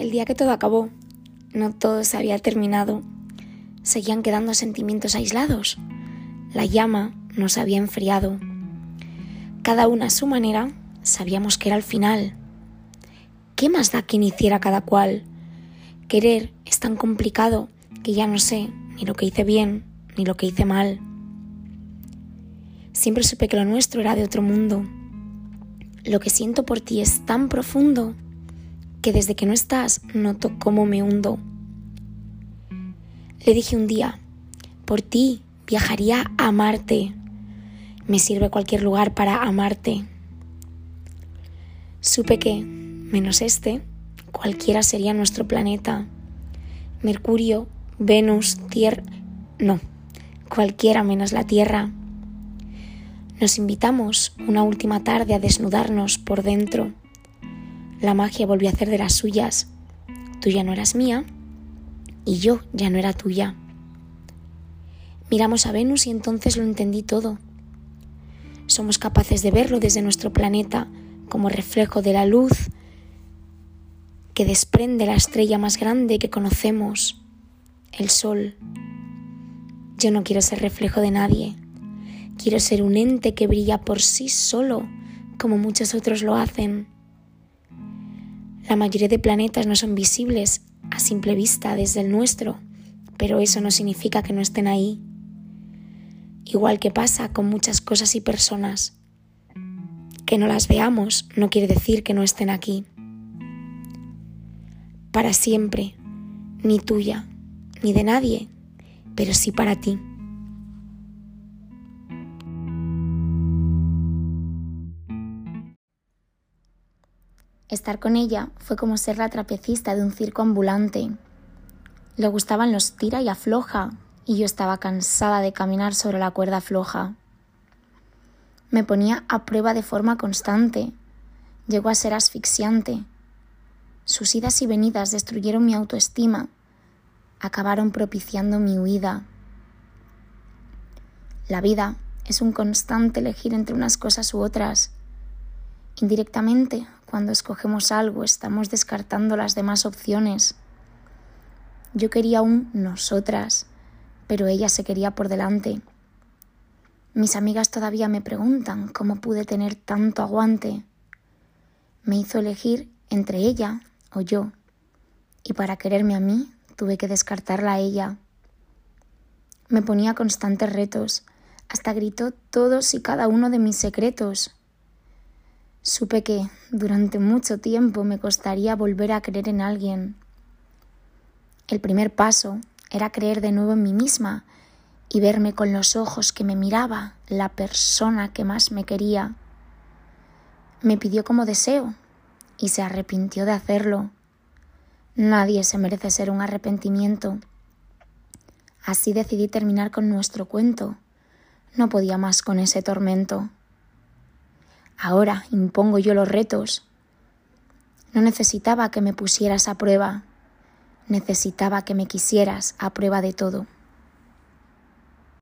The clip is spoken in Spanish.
el día que todo acabó. No todo se había terminado. Seguían quedando sentimientos aislados. La llama nos había enfriado. Cada una a su manera sabíamos que era el final. ¿Qué más da quien hiciera cada cual? Querer es tan complicado que ya no sé ni lo que hice bien ni lo que hice mal. Siempre supe que lo nuestro era de otro mundo. Lo que siento por ti es tan profundo que desde que no estás noto cómo me hundo. Le dije un día, por ti viajaría a amarte. Me sirve cualquier lugar para amarte. Supe que, menos este, cualquiera sería nuestro planeta. Mercurio, Venus, Tierra... No, cualquiera menos la Tierra. Nos invitamos una última tarde a desnudarnos por dentro. La magia volvió a hacer de las suyas. Tú ya no eras mía y yo ya no era tuya. Miramos a Venus y entonces lo entendí todo. Somos capaces de verlo desde nuestro planeta como reflejo de la luz que desprende la estrella más grande que conocemos, el Sol. Yo no quiero ser reflejo de nadie. Quiero ser un ente que brilla por sí solo, como muchos otros lo hacen. La mayoría de planetas no son visibles a simple vista desde el nuestro, pero eso no significa que no estén ahí. Igual que pasa con muchas cosas y personas. Que no las veamos no quiere decir que no estén aquí. Para siempre, ni tuya, ni de nadie, pero sí para ti. Estar con ella fue como ser la trapecista de un circo ambulante. Le gustaban los tira y afloja, y yo estaba cansada de caminar sobre la cuerda floja. Me ponía a prueba de forma constante. Llegó a ser asfixiante. Sus idas y venidas destruyeron mi autoestima, acabaron propiciando mi huida. La vida es un constante elegir entre unas cosas u otras. Indirectamente cuando escogemos algo estamos descartando las demás opciones. Yo quería un nosotras, pero ella se quería por delante. Mis amigas todavía me preguntan cómo pude tener tanto aguante. Me hizo elegir entre ella o yo, y para quererme a mí tuve que descartarla a ella. Me ponía constantes retos, hasta gritó todos y cada uno de mis secretos. Supe que durante mucho tiempo me costaría volver a creer en alguien. El primer paso era creer de nuevo en mí misma y verme con los ojos que me miraba la persona que más me quería. Me pidió como deseo y se arrepintió de hacerlo. Nadie se merece ser un arrepentimiento. Así decidí terminar con nuestro cuento. No podía más con ese tormento. Ahora impongo yo los retos. No necesitaba que me pusieras a prueba, necesitaba que me quisieras a prueba de todo.